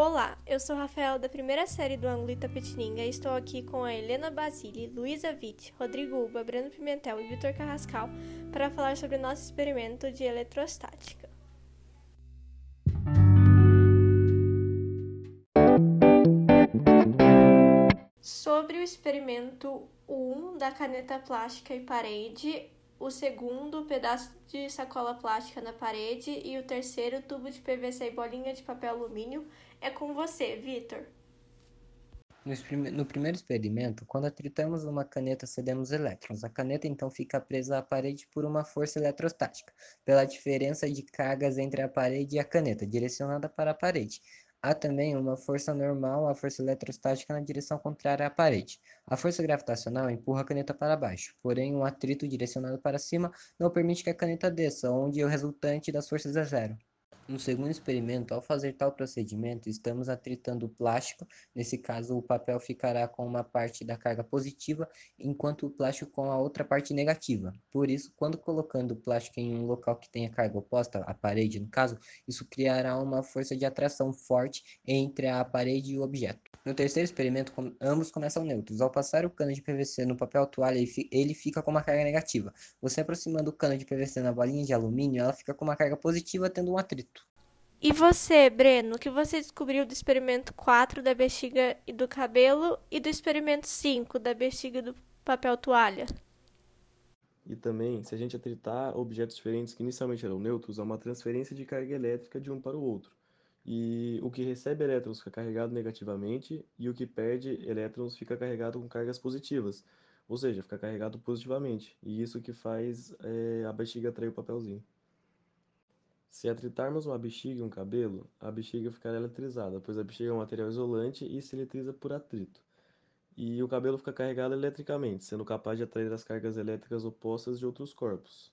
Olá, eu sou Rafael da primeira série do ângulo Itapetininga e estou aqui com a Helena Basile, Luísa Witt, Rodrigo Uba, Breno Pimentel e Vitor Carrascal para falar sobre o nosso experimento de eletrostática. Sobre o experimento 1 da caneta plástica e parede, o segundo pedaço de sacola plástica na parede e o terceiro tubo de PVC e bolinha de papel alumínio. É com você, Vitor. No primeiro experimento, quando atritamos uma caneta, cedemos elétrons. A caneta então fica presa à parede por uma força eletrostática, pela diferença de cargas entre a parede e a caneta, direcionada para a parede. Há também uma força normal, a força eletrostática na direção contrária à parede. A força gravitacional empurra a caneta para baixo, porém um atrito direcionado para cima não permite que a caneta desça, onde o resultante das forças é zero. No segundo experimento, ao fazer tal procedimento, estamos atritando o plástico, nesse caso o papel ficará com uma parte da carga positiva, enquanto o plástico com a outra parte negativa. Por isso, quando colocando o plástico em um local que tenha carga oposta, a parede no caso, isso criará uma força de atração forte entre a parede e o objeto. No terceiro experimento, ambos começam neutros. Ao passar o cano de PVC no papel toalha, ele fica com uma carga negativa. Você aproximando o cano de PVC na bolinha de alumínio, ela fica com uma carga positiva, tendo um atrito. E você, Breno, o que você descobriu do experimento 4 da bexiga e do cabelo e do experimento 5 da bexiga e do papel toalha? E também, se a gente atritar objetos diferentes que inicialmente eram neutros, há uma transferência de carga elétrica de um para o outro e o que recebe elétrons fica carregado negativamente e o que perde elétrons fica carregado com cargas positivas, ou seja, fica carregado positivamente, e isso que faz é, a bexiga atrair o papelzinho. Se atritarmos uma bexiga e um cabelo, a bexiga ficará eletrizada, pois a bexiga é um material isolante e se eletriza por atrito. E o cabelo fica carregado eletricamente, sendo capaz de atrair as cargas elétricas opostas de outros corpos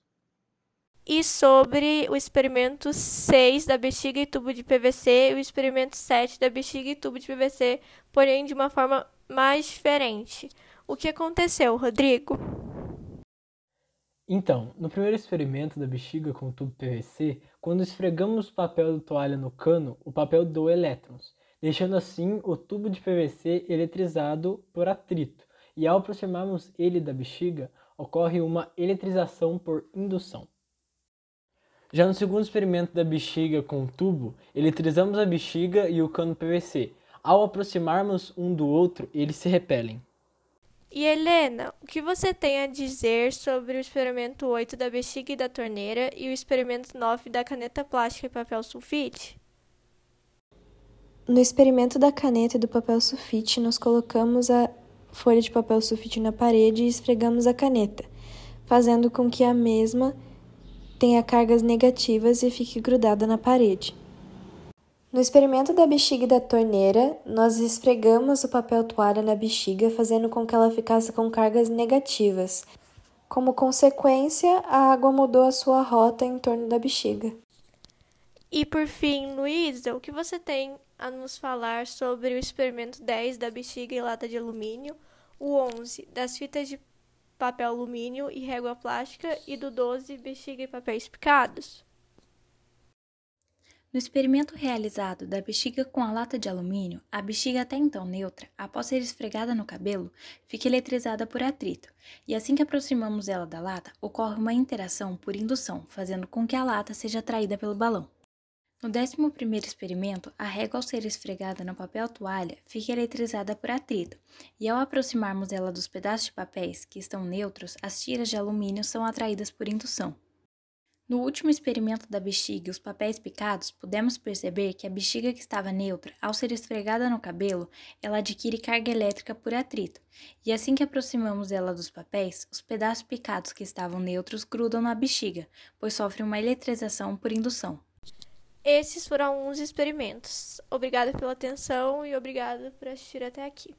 e sobre o experimento 6 da bexiga e tubo de PVC e o experimento 7 da bexiga e tubo de PVC, porém de uma forma mais diferente. O que aconteceu, Rodrigo? Então, no primeiro experimento da bexiga com o tubo PVC, quando esfregamos o papel de toalha no cano, o papel doa elétrons, deixando assim o tubo de PVC eletrizado por atrito, e ao aproximarmos ele da bexiga, ocorre uma eletrização por indução. Já no segundo experimento da bexiga com o tubo, eletrizamos a bexiga e o cano PVC. Ao aproximarmos um do outro, eles se repelem. E Helena, o que você tem a dizer sobre o experimento 8 da bexiga e da torneira e o experimento 9 da caneta plástica e papel sulfite? No experimento da caneta e do papel sulfite, nós colocamos a folha de papel sulfite na parede e esfregamos a caneta, fazendo com que a mesma tenha cargas negativas e fique grudada na parede. No experimento da bexiga e da torneira, nós esfregamos o papel toalha na bexiga, fazendo com que ela ficasse com cargas negativas. Como consequência, a água mudou a sua rota em torno da bexiga. E por fim, Luísa, o que você tem a nos falar sobre o experimento 10 da bexiga e lata de alumínio, o 11 das fitas de papel alumínio e régua plástica e do 12 bexiga e papéis picados. No experimento realizado da bexiga com a lata de alumínio, a bexiga até então neutra, após ser esfregada no cabelo, fica eletrizada por atrito, e assim que aproximamos ela da lata, ocorre uma interação por indução, fazendo com que a lata seja atraída pelo balão. No 11 experimento, a régua ao ser esfregada no papel toalha fica eletrizada por atrito, e ao aproximarmos ela dos pedaços de papéis que estão neutros, as tiras de alumínio são atraídas por indução. No último experimento da bexiga e os papéis picados, pudemos perceber que a bexiga que estava neutra, ao ser esfregada no cabelo, ela adquire carga elétrica por atrito, e assim que aproximamos ela dos papéis, os pedaços picados que estavam neutros grudam na bexiga, pois sofrem uma eletrização por indução. Esses foram alguns experimentos. Obrigada pela atenção e obrigada por assistir até aqui.